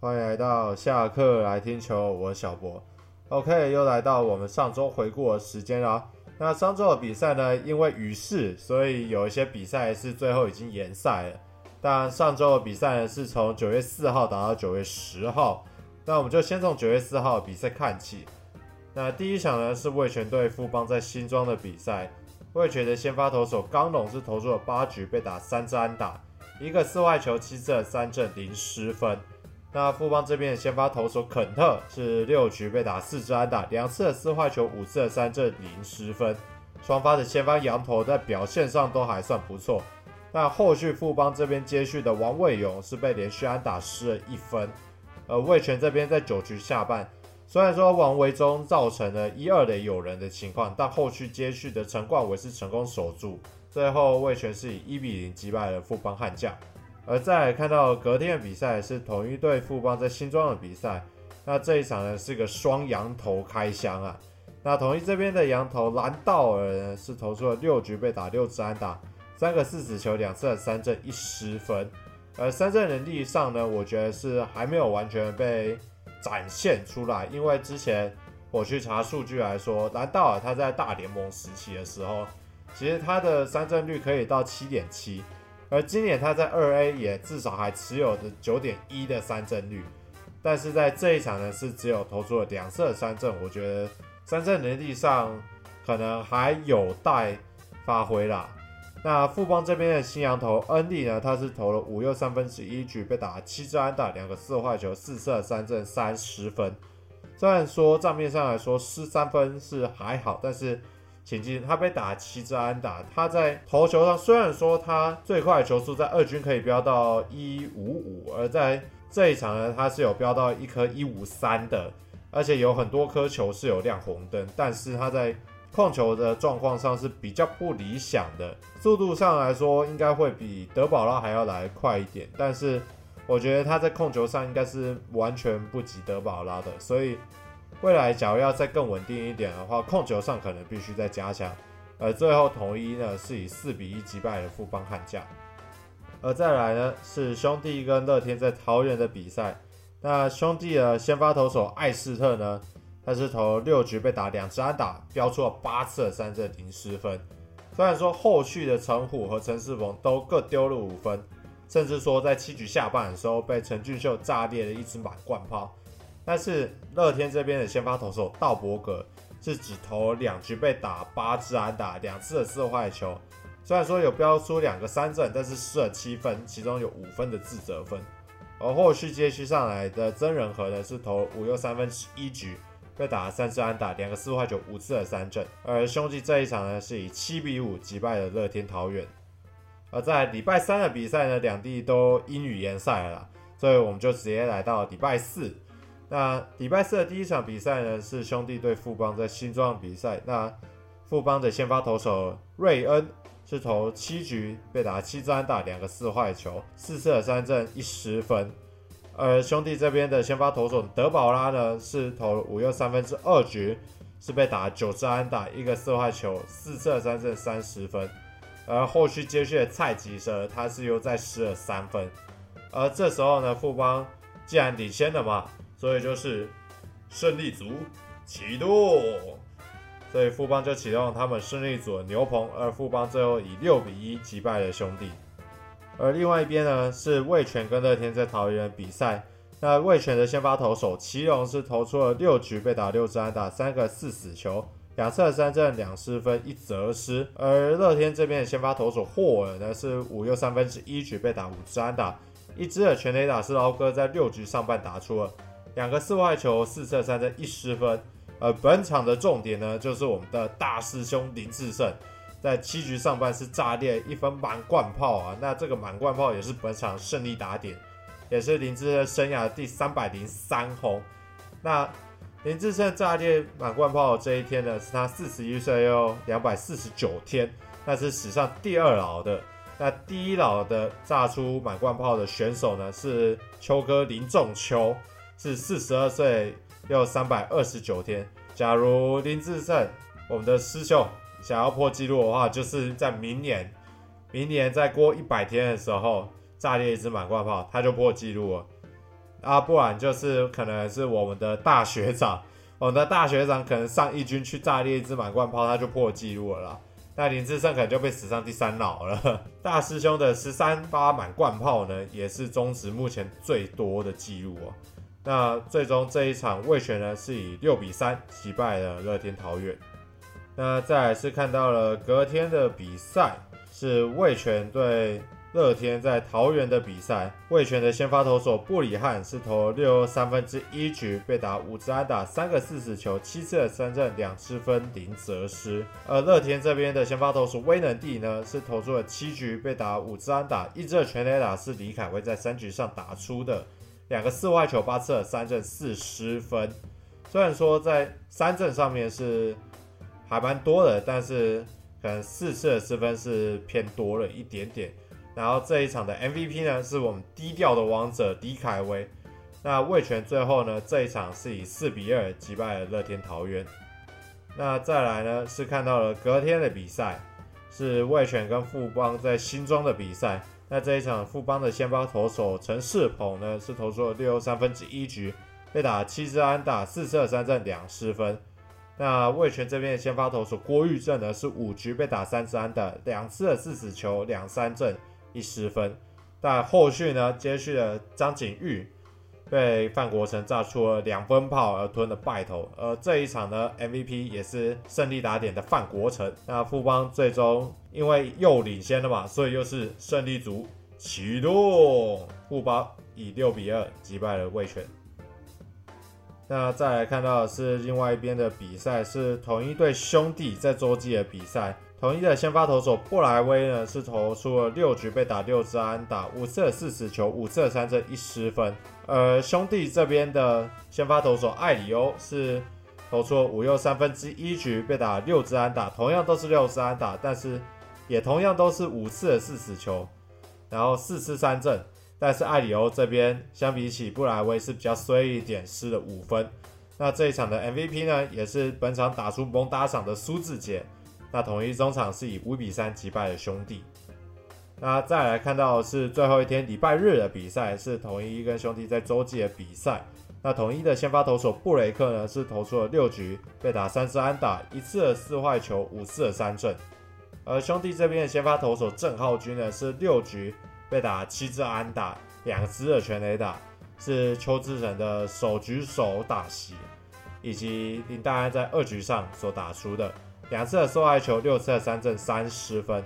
欢迎来到下课来听球，我是小博。OK，又来到我们上周回顾的时间了。那上周的比赛呢，因为雨势，所以有一些比赛是最后已经延赛了。但上周的比赛呢，是从九月四号打到九月十号。那我们就先从九月四号比赛看起。那第一场呢，是味全对富邦在新庄的比赛。味全的先发投手刚龙是投出了八局，被打三支安打，一个四坏球，七次三振，零失分。那富邦这边的先发投手肯特是六局被打四支安打，两次的四坏球，五次的三振，零失分。双方的先发洋投在表现上都还算不错。那后续富邦这边接续的王卫勇是被连续安打失了一分。而味全这边在九局下半，虽然说王维中造成了一二垒有人的情况，但后续接续的陈冠伟是成功守住，最后味全是以一比零击败了富邦悍将。而再看到隔天的比赛是统一队富邦在新庄的比赛，那这一场呢是个双羊头开箱啊。那统一这边的羊头兰道尔呢是投出了六局被打六支安打，三个四死球，两次的三振，一失分。而三振能力上呢，我觉得是还没有完全被展现出来，因为之前我去查数据来说，兰道尔他在大联盟时期的时候，其实他的三振率可以到七点七。而今年他在二 A 也至少还持有着九点一的三振率，但是在这一场呢是只有投出了两次的三振，我觉得三振能力上可能还有待发挥啦。那富邦这边的新洋投恩利呢，他是投了五又三分之一局，被打七支安打，两个四坏球，四射三振，三十分。虽然说账面上来说失三分是还好，但是。前进，他被打七支安打，他在投球上虽然说他最快的球速在二军可以飙到一五五，而在这一场呢，他是有飙到一颗一五三的，而且有很多颗球是有亮红灯，但是他在控球的状况上是比较不理想的，速度上来说应该会比德保拉还要来快一点，但是我觉得他在控球上应该是完全不及德保拉的，所以。未来假如要再更稳定一点的话，控球上可能必须再加强。而最后统一呢是以四比一击败了富邦悍将。而再来呢是兄弟跟乐天在桃园的比赛。那兄弟的先发投手艾斯特呢，他是投六局被打两支安打，飙出了八次的三振零失分。虽然说后续的陈虎和陈世鹏都各丢了五分，甚至说在七局下半的时候被陈俊秀炸裂了一支满贯炮。但是乐天这边的先发投手道伯格是只投两局被打八支安打，两次的四坏球，虽然说有飙出两个三振，但是失了七分，其中有五分的自责分。而后续接续上来的曾仁和呢是投五又三分一局被打了三次安打，两个四坏球，五次的三振。而兄弟这一场呢是以七比五击败了乐天桃园。而在礼拜三的比赛呢，两地都因雨延赛了，所以我们就直接来到礼拜四。那礼拜四的第一场比赛呢，是兄弟对富邦在新庄比赛。那富邦的先发投手瑞恩是投七局被打七支安打，两个四坏球，四次的三振，一十分。而兄弟这边的先发投手德保拉呢，是投五又三分之二局，是被打九支安打，一个四坏球，四次的三振，三十分。而后续接续的蔡吉舍，他是又再失了三分。而这时候呢，富邦既然领先了嘛。所以就是胜利组启动，所以富邦就启动他们胜利组的牛棚，而富邦最后以六比一击败了兄弟。而另外一边呢，是魏全跟乐天在桃园比赛。那魏全的先发投手祁隆是投出了六局被打六支安打，三个四死球，两次三振，两失分，一责失。而乐天这边的先发投手霍尔呢，是五又三分之一局被打五支安打，一支的全垒打是捞哥在六局上半打出了。两个四坏球，四射三振，一失分。而本场的重点呢，就是我们的大师兄林志胜，在七局上半是炸裂一分满贯炮啊！那这个满贯炮也是本场胜利打点，也是林志胜生涯第三百零三轰。那林志胜炸裂满贯炮这一天呢，是他四十一岁又两百四十九天，那是史上第二老的。那第一老的炸出满贯炮的选手呢，是秋哥林仲秋。是四十二岁又三百二十九天。假如林志胜，我们的师兄想要破纪录的话，就是在明年，明年再过一百天的时候炸裂一支满贯炮，他就破纪录了。啊，不然就是可能是我们的大学长，我们的大学长可能上一军去炸裂一支满贯炮，他就破纪录了。那林志胜可能就被史上第三老了。大师兄的十三发满贯炮呢，也是中职目前最多的纪录哦。那最终这一场味全呢是以六比三击败了乐天桃园。那再来是看到了隔天的比赛，是味全对乐天在桃园的比赛。味全的先发投手布里汉是投六三分之一局，被打五支安打，三个四死球，七次的三振，两失分，零责失。而乐天这边的先发投手威能帝呢，是投出了七局，被打五支安打，一支的全垒打是李凯威在三局上打出的。两个四坏球，八次的三振，四失分。虽然说在三振上面是还蛮多的，但是可能四次的失分是偏多了一点点。然后这一场的 MVP 呢，是我们低调的王者迪凯威。那味全最后呢，这一场是以四比二击败了乐天桃园。那再来呢，是看到了隔天的比赛，是味全跟富邦在新庄的比赛。那这一场富邦的先发投手陈世鹏呢，是投出了六又三分之一局，被打七支安打，四次三振，两失分。那魏全这边的先发投手郭玉正呢，是五局被打三支安打，两次的四死球，两三振，一失分。但后续呢，接续了张景玉被范国成炸出了两分炮而吞了败头，而这一场呢，MVP 也是胜利打点的范国成。那富邦最终。因为又领先了嘛，所以又是胜利组启动。富邦以六比二击败了味全。那再来看到的是另外一边的比赛，是同一对兄弟在洲际的比赛。统一的先发投手布莱威呢，是投出了六局被打六支安打，五次的四死球，五次的三振，一失分。而兄弟这边的先发投手艾里欧是投出了五又三分之一局被打六支安打，同样都是六支安打，但是。也同样都是五次的四死球，然后四次三振，但是艾里欧这边相比起布莱威是比较衰一点，失了五分。那这一场的 MVP 呢，也是本场打出猛打赏的苏智杰。那统一中场是以五比三击败了兄弟。那再来看到是最后一天礼拜日的比赛，是统一跟兄弟在洲际的比赛。那统一的先发投手布雷克呢，是投出了六局，被打三支安打，一次的四坏球，五次的三振。而兄弟这边的先发投手郑浩均呢，是六局被打七支安打，两支的全垒打，是邱志成的首局首打席，以及林大安在二局上所打出的两次的受害球，六次的三振，三失分。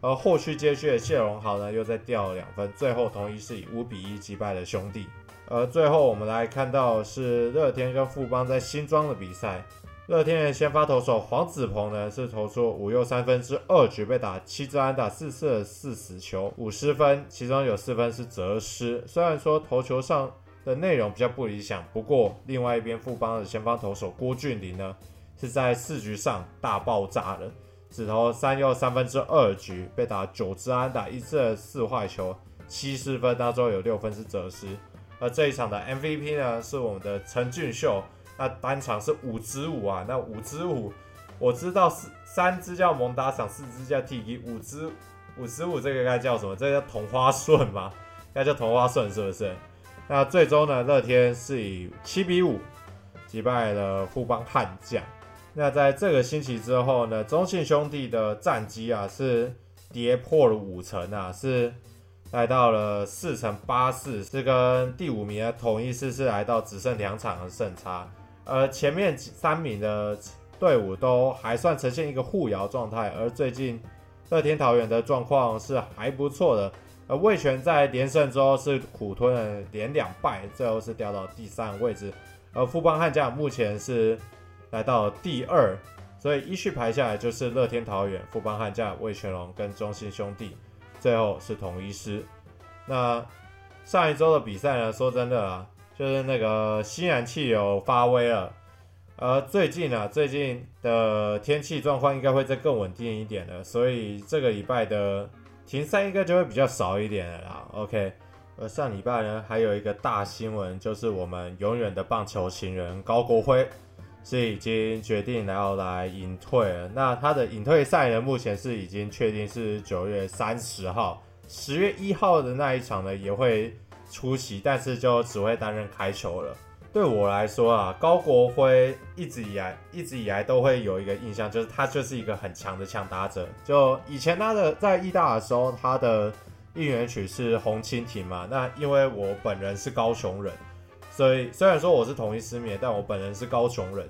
而后续接续的谢荣豪呢，又再掉了两分，最后同一是以五比一击败了兄弟。而最后我们来看到是乐天跟富邦在新庄的比赛。乐天的先发投手黄子鹏呢，是投出五又三分之二局，被打七支安打，四次的四死球，五失分，其中有四分是责失。虽然说投球上的内容比较不理想，不过另外一边富邦的先发投手郭俊麟呢，是在四局上大爆炸了，只投三又三分之二局，被打九支安打，一次四坏球，七十分，当中有六分是责失。而这一场的 MVP 呢，是我们的陈俊秀。那单场是五支五啊，那五支五，我知道是三支叫蒙打赏，四支叫 TK，五支五支五这个该叫什么？这个叫同花顺吗？该叫同花顺是不是？那最终呢，乐天是以七比五击败了富邦悍将。那在这个星期之后呢，中信兄弟的战绩啊是跌破了五成啊，是来到了四成八四，是跟第五名的统一狮是来到只剩两场的胜差。而前面三名的队伍都还算呈现一个互摇状态，而最近乐天桃园的状况是还不错的。而味全在连胜之后是苦吞了连两败，最后是掉到第三位置。而富邦悍将目前是来到第二，所以依序排下来就是乐天桃园、富邦悍将、味全龙跟中信兄弟，最后是统一狮。那上一周的比赛呢？说真的啊。就是那个新燃气流发威了，而最近啊，最近的天气状况应该会再更稳定一点了，所以这个礼拜的停赛应该就会比较少一点了啦。OK，而上礼拜呢，还有一个大新闻，就是我们永远的棒球情人高国辉是已经决定要来隐退了。那他的隐退赛呢，目前是已经确定是九月三十号，十月一号的那一场呢，也会。出席，但是就只会担任开球了。对我来说啊，高国辉一直以来一直以来都会有一个印象，就是他就是一个很强的强打者。就以前他的在义大的时候，他的应援曲是红蜻蜓嘛。那因为我本人是高雄人，所以虽然说我是统一狮迷，但我本人是高雄人。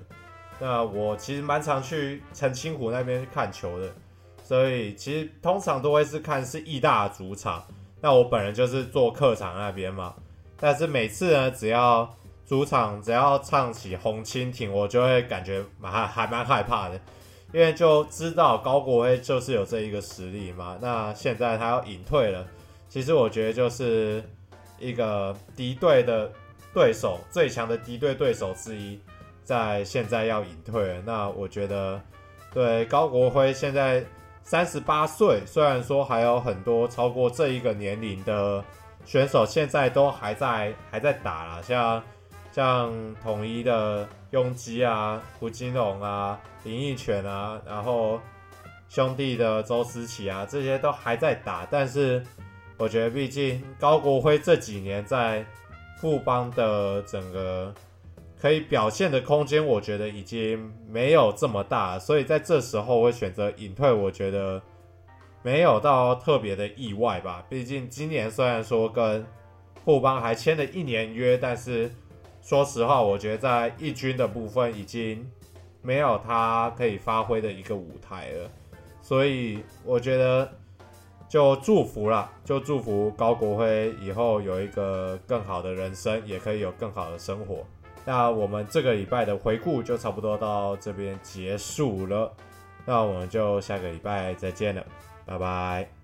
那我其实蛮常去澄清湖那边看球的，所以其实通常都会是看是义大主场。那我本人就是坐客场那边嘛。但是每次呢，只要主场只要唱起红蜻蜓，我就会感觉蛮还蛮害怕的，因为就知道高国威就是有这一个实力嘛。那现在他要隐退了，其实我觉得就是一个敌对的对手，最强的敌对对手之一，在现在要隐退了。那我觉得对高国辉现在三十八岁，虽然说还有很多超过这一个年龄的选手，现在都还在还在打啦，像。像统一的雍基啊、胡金龙啊、林益全啊，然后兄弟的周思齐啊，这些都还在打。但是我觉得，毕竟高国辉这几年在富邦的整个可以表现的空间，我觉得已经没有这么大，所以在这时候会选择隐退，我觉得没有到特别的意外吧。毕竟今年虽然说跟富邦还签了一年约，但是。说实话，我觉得在一军的部分已经没有他可以发挥的一个舞台了，所以我觉得就祝福了，就祝福高国辉以后有一个更好的人生，也可以有更好的生活。那我们这个礼拜的回顾就差不多到这边结束了，那我们就下个礼拜再见了，拜拜。